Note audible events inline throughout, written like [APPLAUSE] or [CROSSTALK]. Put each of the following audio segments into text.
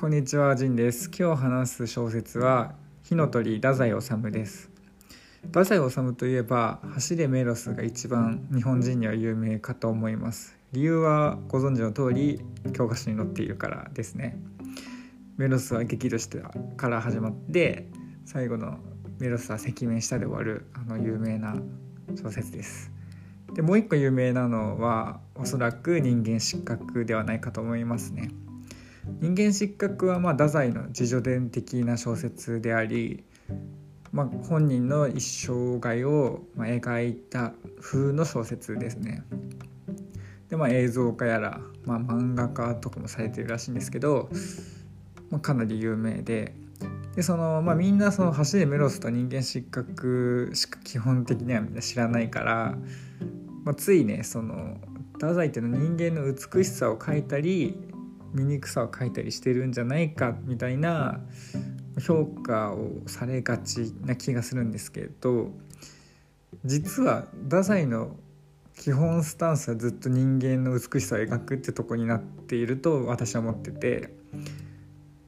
こんにちは、ジンです。今日話す小説は火の鳥太宰治です。太宰治といえば走れメロスが一番日本人には有名かと思います。理由はご存知の通り教科書に載っているからですね。メロスは激怒してから始まって最後のメロスは赤面下で終わるあの有名な小説です。でもう一個有名なのはおそらく人間失格ではないかと思いますね。人間失格はまあ太宰の自叙伝的な小説であり、まあ、本人の一生涯をまあ描いた風の小説ですね。でまあ映像化やら、まあ、漫画化とかもされてるらしいんですけど、まあ、かなり有名ででその、まあ、みんなその走れメロスと人間失格しか基本的にはみんな知らないから、まあ、ついねその太宰っていうの人間の美しさを描いたり醜さを描いたりしてるんじゃないかみたいな評価をされがちな気がするんですけど実は太宰の基本スタンスはずっと人間の美しさを描くってとこになっていると私は思ってて、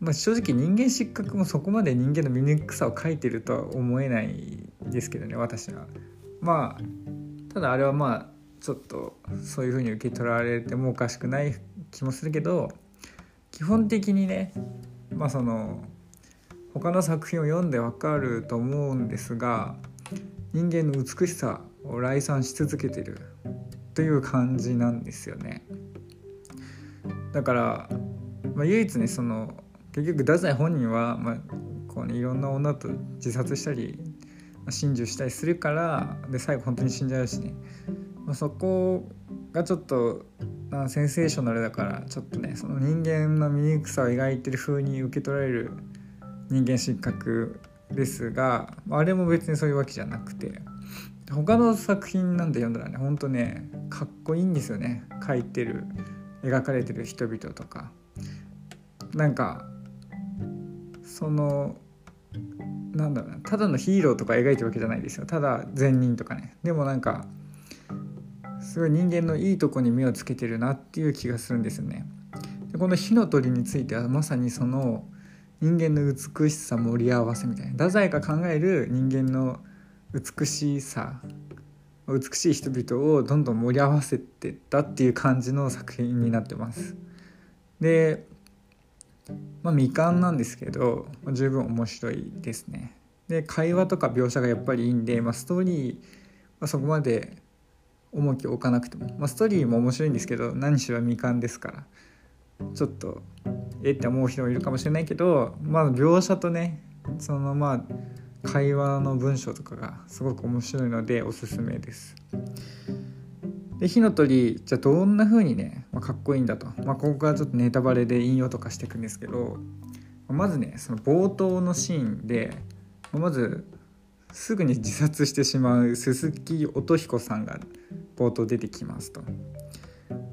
まあ、正直人間失格もそこまで人間の醜さを描いてるとは思えないですけどね私は。まあただあれはまあちょっとそういう風に受け取られてもおかしくない気もするけど基本的にねまあその他の作品を読んでわかると思うんですが人間の美しさを来賛し続けてるという感じなんですよね。だから、まあ、唯一ねその結局太宰本人は、まあこうね、いろんな女と自殺したり心中したりするからで最後本当に死んじゃうしね、まあ、そこがちょっとセンセーショナルだからちょっとねその人間の醜さを描いてる風に受け取られる人間失格ですがあれも別にそういうわけじゃなくて他の作品なんて読んだらねほんとねかっこいいんですよね。描いてる描かれてる人々とか。なんかそのなんだろうなただのヒーローとか描いてるわけじゃないですよ。ただ善人とかね。でもなんかすごい人間のいいとこに目をつけてるなっていう気がするんですよね。でこの火の鳥についてはまさにその人間の美しさ盛り合わせみたいな太宰が考える人間の美しさ美しい人々をどんどん盛り合わせてったっていう感じの作品になってます。で、まあ、未完なんですけど十分面白いですね。で会話とか描写がやっぱりいいんで、まあ、ストーリーはそこまで重きを置かなくても、まあ、ストーリーも面白いんですけど何しろ未完ですから。ちょっとえって思う人もいるかもしれないけどまあ描写とねそのまあ会話の文章とかがすごく面白いのでおすすめです。で火の鳥じゃあどんな風にね、まあ、かっこいいんだと、まあ、ここからちょっとネタバレで引用とかしていくんですけどまずねその冒頭のシーンでまずすぐに自殺してしまう鈴木音彦さんが冒頭出てきますと。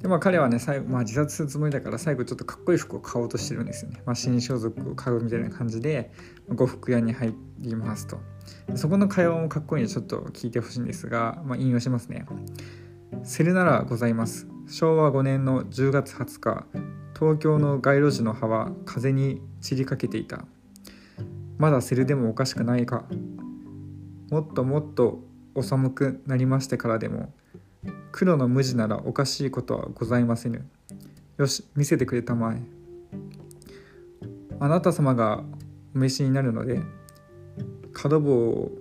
でまあ彼はね最後、まあ、自殺するつもりだから最後ちょっとかっこいい服を買おうとしてるんですよね。まあ、新装束を買うみたいな感じで呉服屋に入りますと。そこの会話もかっこいいのでちょっと聞いてほしいんですが、まあ、引用しますね。セルならございます。昭和5年の10月20日東京の街路樹の葉は風に散りかけていた。まだセルでもおかしくないかもっともっとお寒くなりましてからでも黒の無地ならおかしいことはございませぬ。よし見せてくれたまえ。あなた様がお召しになるので角棒を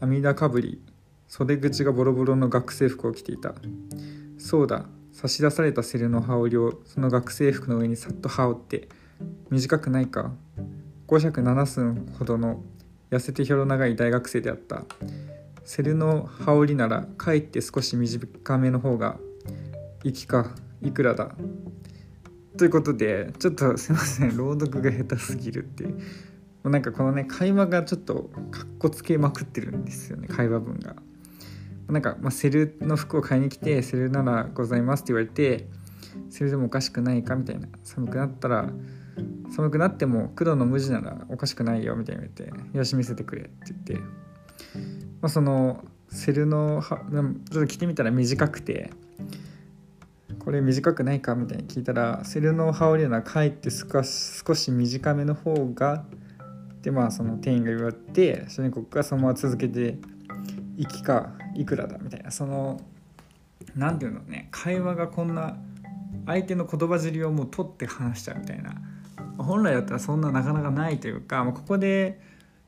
阿弥陀かぶり袖口がボロボロの学生服を着ていた。そうだ差し出されたセルの羽織をその学生服の上にさっと羽織って短くないか？5尺7寸ほどの痩せてひょろ長い大学生であった。セルの羽織ならかえって少し短めの方が息かいくらだ。ということでちょっとすいません。朗読が下手すぎるっていう。もうなんかこのね会話がちょっとかっこつけまくってるんですよね。会話文が。なんか、まあ、セルの服を買いに来てセルならございますって言われてセルでもおかしくないかみたいな。寒くなったら寒くなっても黒の無地ならおかしくないよみたいに言われてよし見せてくれって言って、まあ、そのセルのはちょっと着てみたら短くてこれ短くないかみたいに聞いたらセルの羽織るのはかえって少し少し短めの方がでまあその店員が言われて主人公がそのまま続けて「行きかいくらだ」みたいな。その何て言うのね会話がこんな相手の言葉尻をもう取って話しちゃうみたいな。本来だったらそんななかなかないというかここで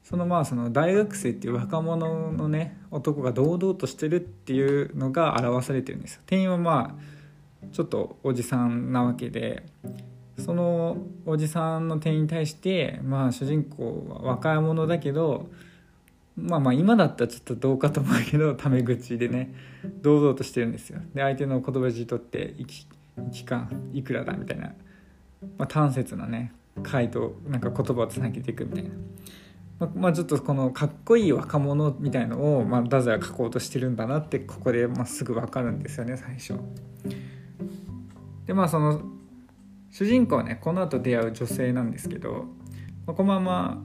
そのまあその大学生っていう若者のね男が堂々としてるっていうのが表されてるんですよ。店員はまあちょっとおじさんなわけでそのおじさんの店員に対してまあ主人公は若者だけどまあまあ今だったらちょっとどうかと思うけどタメ口でね堂々としてるんですよ。で相手の言葉尻取っていき「期間いくらだ」みたいな、まあ、端節なね回答なんか言葉をつなげていくみたいな。まあ、ちょっとこのかっこいい若者みたいのを、まあ、太宰は書こうとしてるんだなってここで、まあ、すぐ分かるんですよね最初。でまあその主人公ねこの後出会う女性なんですけど、まあ、このまま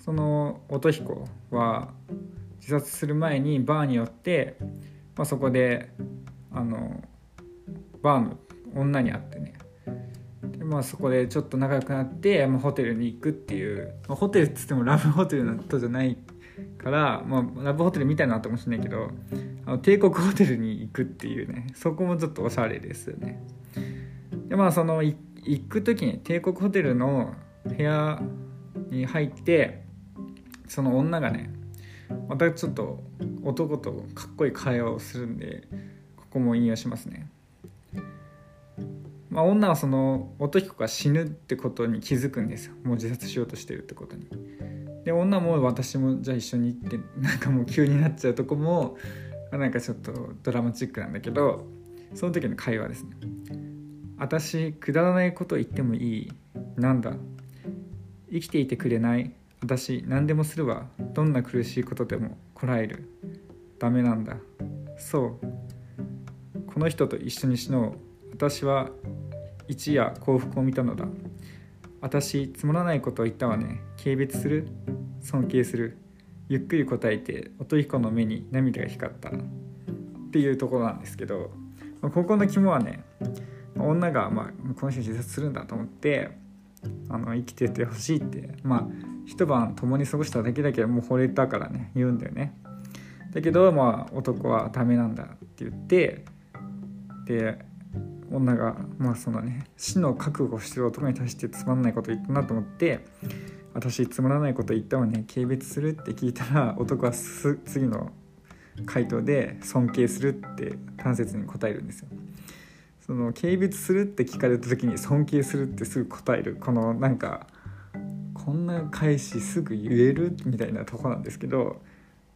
その音彦は自殺する前にバーに寄って、まあ、そこであのバーの女に会ってね、まあ、そこでちょっと仲良くなって、まあ、ホテルに行くっていう、まあ、ホテルっつってもラブホテルのことじゃないから、まあ、ラブホテルみたいなのあったかもしれないけどあの帝国ホテルに行くっていうねそこもちょっとおしゃれですよね。でまあその行く時に帝国ホテルの部屋に入ってその女がねまたちょっと男とかっこいい会話をするんでここも引用しますね。まあ、女はその男彦が死ぬってことに気づくんですよ。もう自殺しようとしてるってことに。で女も私もじゃあ一緒に行ってなんかもう急になっちゃうとこもなんかちょっとドラマチックなんだけどその時の会話ですね。私くだらないこと言ってもいい？なんだ？生きていてくれない？私何でもするわ。どんな苦しいことでもこらえる。ダメなんだ。そう。この人と一緒に死のう。私は一夜幸福を見たのだ。私つまらないことを言ったわね。軽蔑する。尊敬する。ゆっくり答えて音彦の目に涙が光った。っていうところなんですけどここの肝はね女が、まあ、この人自殺するんだと思ってあの生きててほしいって。まあ一晩共に過ごしただけだけどもう惚れたからね言うんだよね。だけどまあ男はダメなんだって言ってで女がまあそのね死の覚悟してる男に対してつまんないこと言ったなと思って私つまらないこと言ったわね軽蔑するって聞いたら [LAUGHS] 男は次の回答で尊敬するって端節に答えるんですよ。その軽蔑するって聞かれた時に尊敬するってすぐ答えるこのなんかこんな返しすぐ言えるみたいなとこなんですけど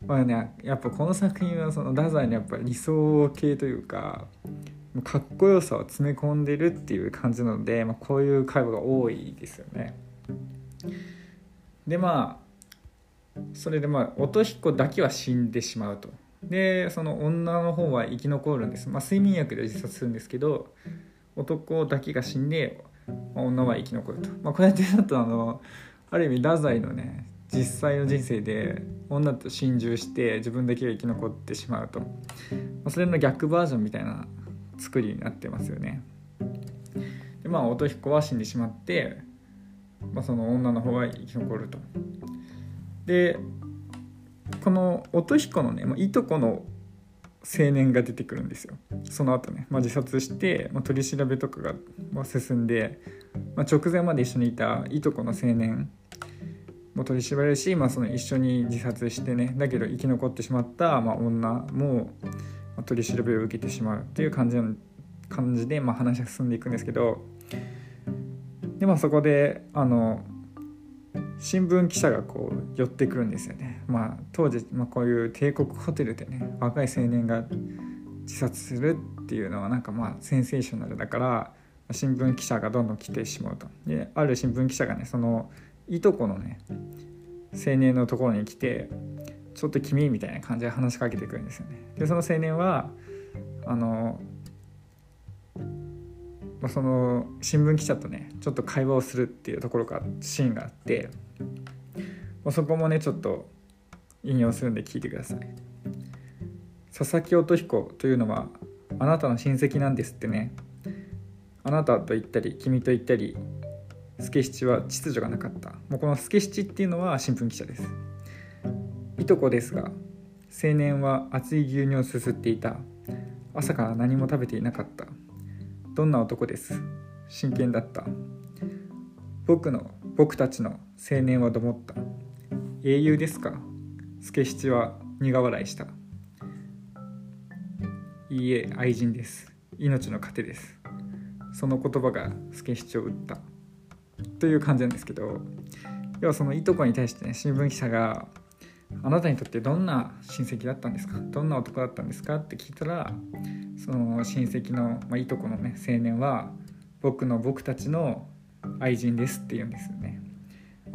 まあねやっぱこの作品はその太宰のやっぱ理想系というかかっこよさを詰め込んでるっていう感じなので、まあ、こういう会話が多いですよね。でまあそれでまあ音彦だけは死んでしまうと。でその女の方は生き残るんです、まあ、睡眠薬で自殺するんですけど男だけが死んで、まあ、女は生き残ると、まあ、こうやってだとあのある意味太宰のね実際の人生で女と心中して自分だけが生き残ってしまうと、まあ、それの逆バージョンみたいな作りになってますよね。でまあ音彦は死んでしまって、まあ、その女の方は生き残ると。でこの音彦のね、まあ、いとこの青年が出てくるんですよその後ね、まあ、自殺して、まあ、取り調べとかが、ま進んで、ま、直前まで一緒にいたいとこの青年も取り調べるし、まあ、その一緒に自殺してねだけど生き残ってしまった、まあ、女も、取り調べを受けてしまうっていう感じの感じで、まあ、話が進んでいくんですけどで、まあ、そこであの新聞記者がこう寄ってくるんですよね。まあ、当時、まあ、こういう帝国ホテルでね若い青年が自殺するっていうのはなんかまあセンセーショナルだから新聞記者がどんどん来てしまうと。である新聞記者がねそのいとこのね青年のところに来てちょっと君みたいな感じで話しかけてくるんですよね。でその青年はあのその新聞記者とね。ちょっと会話をするっていうところがシーンがあってそこもねちょっと引用するんで聞いてください。佐々木音彦というのはあなたの親戚なんですってね。あなたと言ったり君と言ったり助七は秩序がなかった。もうこの助七っていうのは新聞記者です。いとこですが青年は熱い牛乳をすすっていた。朝から何も食べていなかった。どんな男です？真剣だった。僕の僕たちの青年はどもった。英雄ですか？助七は苦笑いした。いいえ愛人です。命の糧です。その言葉が助七を打った。という感じなんですけど要はそのいとこに対してね新聞記者があなたにとってどんな親戚だったんですか？どんな男だったんですか？って聞いたらその親戚の、まあ、いとこのね青年は僕の僕たちの愛人ですって言うんですよね。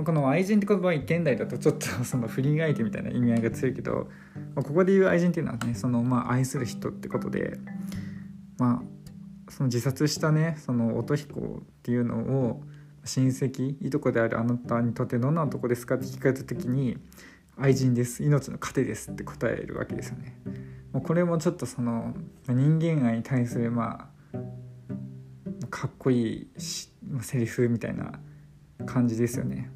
この愛人って言葉は現代だとちょっと [LAUGHS] その不倫相手みたいな意味合いが強いけどここで言う愛人っていうのはねそのまあ愛する人ってことでまあその自殺したねその音彦っていうのを親戚いとこであるあなたにとってどんな男ですかって聞かれた時に愛人です。命の糧ですって答えるわけですよね。もうこれもちょっとその人間愛に対するまあかっこいいしセリフみたいな感じですよね。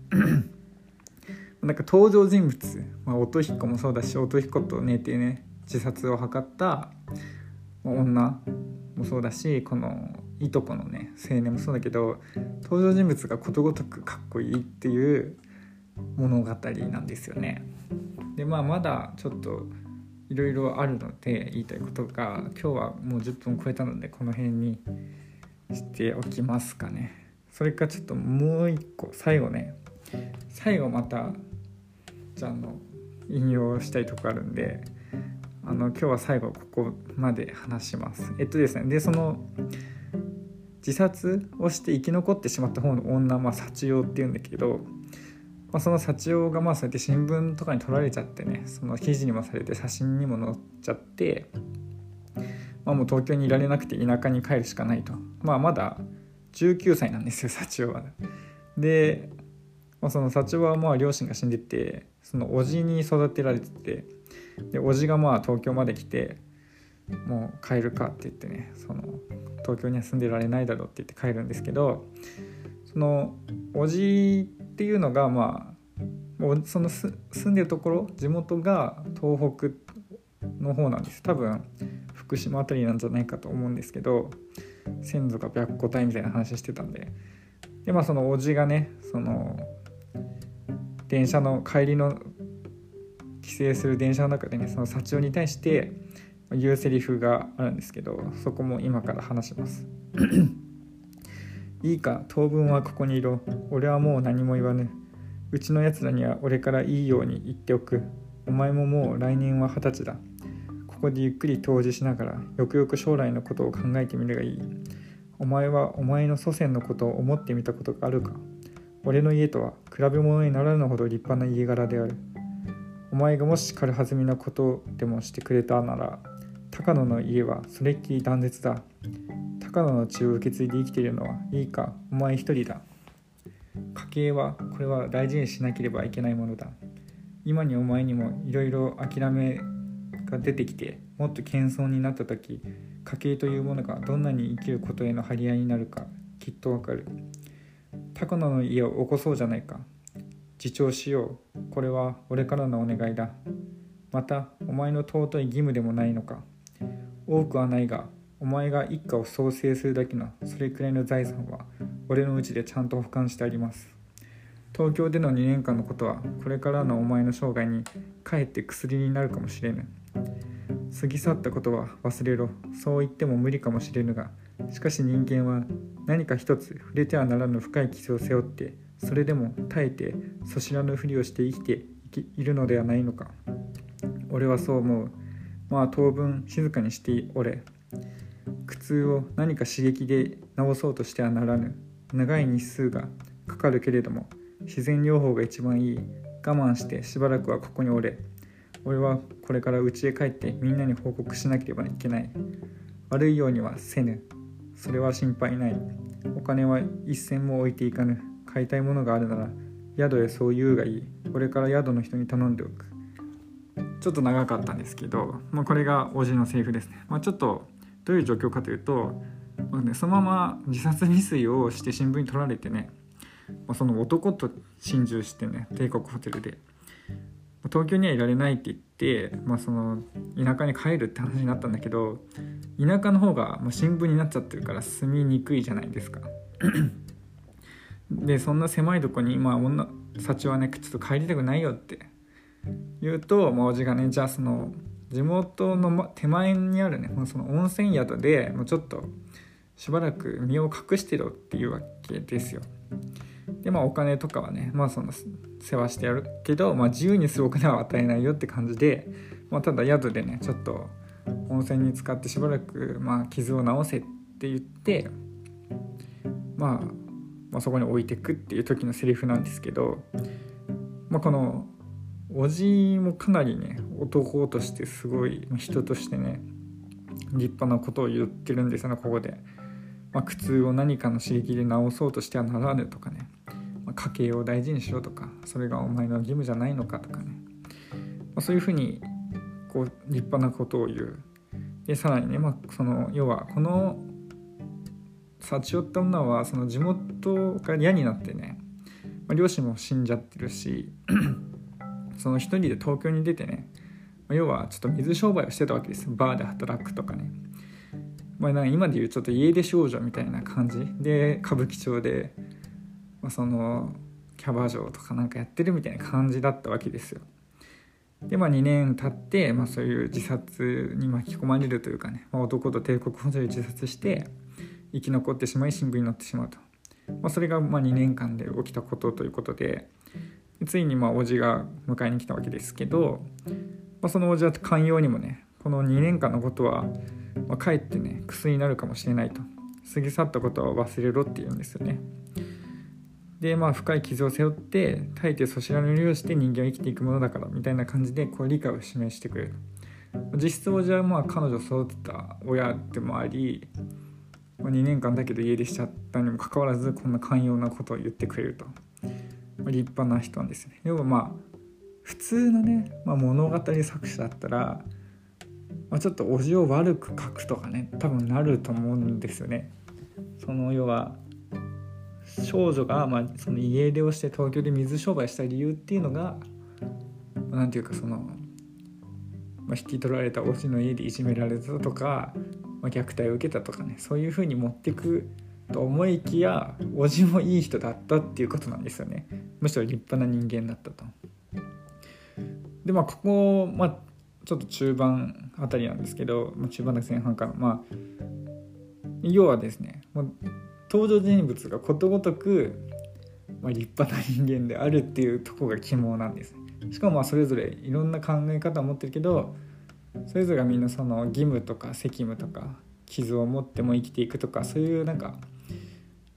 [CLEARS THROAT] なんか登場人物、まあ、音彦もそうだし音彦と寝てね自殺を図った女もそうだしこのいとこのね青年もそうだけど登場人物がことごとくかっこいいっていう物語なんですよね。でまあまだちょっといろいろあるので言いたいことが今日はもう10分超えたのでこの辺にしておきますかね。それかちょっともう一個最後ね最後またじゃあの引用したいとこあるんであの今日は最後ここまで話します。えっとですねでその自殺をして生き残ってしまった方の女、まあ、幸代っていうんだけど、まあ、その幸代がまあそうやって新聞とかに撮られちゃってねその記事にもされて写真にも載っちゃって、まあ、もう東京にいられなくて田舎に帰るしかないと、まあ、まだ19歳なんですよ幸代は。で、まあ、その幸代はまあ両親が死んでてその叔父に育てられててで叔父がまあ東京まで来てもう帰るかって言ってねその東京には住んでられないだろうって言って帰るんですけどそのおじっていうのがまあその住んでるところ地元が東北の方なんです。多分福島辺りなんじゃないかと思うんですけど先祖が白虎隊みたいな話してたんで。でまあそのおじがねその電車の帰りの帰省する電車の中でねその幸男に対して言うセリフがあるんですけどそこも今から話します。いいか当分はここにいろ。俺はもう何も言わぬうちのやつらには俺からいいように言っておく。お前ももう来年は二十歳だ。ここでゆっくり湯治しながらよくよく将来のことを考えてみるがいい。お前はお前の祖先のことを思ってみたことがあるか。俺の家とは比べ物にならぬほど立派な家柄である。お前がもし軽はずみなことでもしてくれたなら高野の家はそれっきり断絶だ。高野の血を受け継いで生きているのはいいかお前一人だ。家計はこれは大事にしなければいけないものだ。今にお前にもいろいろ諦めが出てきてもっと謙遜になった時家計というものがどんなに生きることへの張り合いになるかきっとわかる。高野の家を起こそうじゃないか。自重しよう。これは俺からのお願いだ。またお前の尊い義務でもないのか。多くはないがお前が一家を創生するだけのそれくらいの財産は俺のうちでちゃんと保管してあります。東京での2年間のことはこれからのお前の生涯にかえって薬になるかもしれぬ。過ぎ去ったことは忘れろ。そう言っても無理かもしれぬがしかし人間は何か一つ触れてはならぬ深い傷を背負ってそれでも耐えてそしらぬふりをして生きているのではないのか。俺はそう思う。まあ当分静かにしておれ。苦痛を何か刺激で治そうとしてはならぬ。長い日数がかかるけれども自然療法が一番いい我慢してしばらくはここにおれ俺はこれから家へ帰ってみんなに報告しなければいけない。悪いようにはせぬ。それは心配ない。お金は一銭も置いていかぬ。買いたいものがあるなら宿へそう言うがいい。これから宿の人に頼んでおく。ちょっと長かったんですけど、まあ、これがおじのセリフですね、まあ、ちょっとどういう状況かというとまあね、そのまま自殺未遂をして新聞に取られてね、まあ、その男と心中してね帝国ホテルで東京にはいられないって言って、まあ、その田舎に帰るって話になったんだけど田舎の方がもう新聞になっちゃってるから住みにくいじゃないですか。でそんな狭いとこにまあ女幸はねちょっと帰りたくないよって言うと、まあ、おじがねじゃあその地元の手前にあるね、まあ、その温泉宿でもうちょっとしばらく身を隠してろっていうわけですよ。でまあお金とかはねまあその世話してやるけど、まあ、自由にするお金は与えないよって感じで、まあ、ただ宿でねちょっと温泉に使ってしばらく、まあ、傷を治せって言って、まあ、まあそこに置いてくっていう時のセリフなんですけど、まあ、このおじもかなりね男としてすごい人としてね立派なことを言ってるんですよねここで。まあ、苦痛を何かの刺激で治そうとしてはならぬとかね、まあ、家計を大事にしろとかそれがお前の義務じゃないのかとかね、まあ、そういうふうにこう立派なことを言う。でさらにね、まあ、その要はこの立ち寄った女はその地元が嫌になってね、まあ、両親も死んじゃってるしその一人で東京に出てね、要はちょっと水商売をしてたわけですバーで働くとかね。まあ、なんか今でいうちょっと家出少女みたいな感じ。で歌舞伎町で、まあ、そのキャバ嬢とかなんかやってるみたいな感じだったわけですよ。でまあ2年経って、まあ、そういう自殺に巻き込まれるというかね、まあ、男と帝国ホテル自殺して生き残ってしまい新聞になってしまうと、まあ、それがま2年間で起きたことということで。ついにまあ叔父が迎えに来たわけですけど、まあ、その叔父は寛容にもねこの2年間のことはまあ、かえってね薬になるかもしれないと過ぎ去ったことは忘れろって言うんですよね。でまあ深い傷を背負って大抵そちらのりをして人間は生きていくものだからみたいな感じでこう理解を示してくれる。実質王子はまあ彼女を育てた親でもあり、ま、2年間だけど家出しちゃったにもかかわらずこんな寛容なことを言ってくれると、立派な人なんですね要はまあ普通のね、まあ、物語作者だったらまあ、ちょっとおじを悪く書くとかね多分なると思うんですよね。その要は少女がまあその家出をして東京で水商売した理由っていうのが何て言うかその、まあ、引き取られたおじの家でいじめられたとか、まあ、虐待を受けたとかねそういうふうに持ってくと思いきやおじもいい人だったっていうことなんですよね。むしろ立派な人間だったと。でまあここ、まあ、ちょっと中盤あたりなんですけど、まあ、中盤の前半からまあ要はですね登場人物がことごとく、まあ、立派な人間であるっていうとこが肝なんです。しかもまあそれぞれいろんな考え方を持ってるけどそれぞれがみんなその義務とか責務とか傷を持っても生きていくとかそういうなんか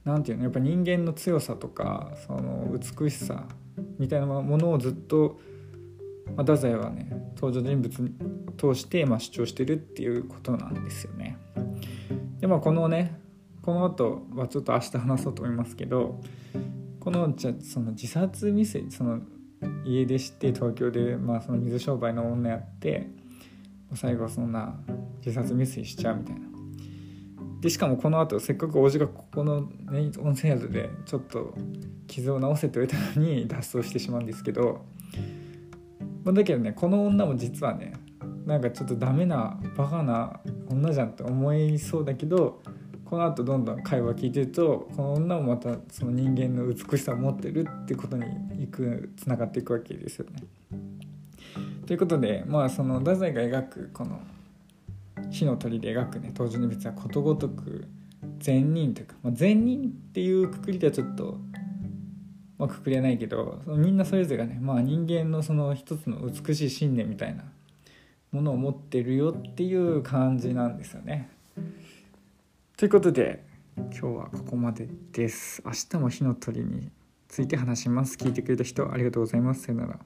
なんていうのやっぱ人間の強さとかその美しさみたいなものをずっとまあ、太宰はね登場人物を通して、まあ、主張してるっていうことなんですよね。でまあこのねこの後はちょっと明日話そうと思いますけどこのじゃその自殺未遂その家出して東京で、まあ、その水商売の女やって最後そんな自殺未遂しちゃうみたいな。でしかもこの後せっかくおじがここの、ね、温泉宿でちょっと傷を治せておいたのに [LAUGHS] 脱走してしまうんですけどま、だけどねこの女も実はねなんかちょっとダメなバカな女じゃんって思いそうだけどこのあとどんどん会話聞いてるとこの女もまたその人間の美しさを持ってるってことにいくつながっていくわけですよね。ということでまあその太宰が描くこの火の鳥で描くね登場人物はことごとく善人というか、まあ、善人っていうくくりではちょっとまあ、くくれないけどそのみんなそれぞれがね、まあ、人間のその一つの美しい信念みたいなものを持ってるよっていう感じなんですよね。ということで今日はここまでです。明日も火の鳥について話します。聞いてくれた人ありがとうございます。さよなら。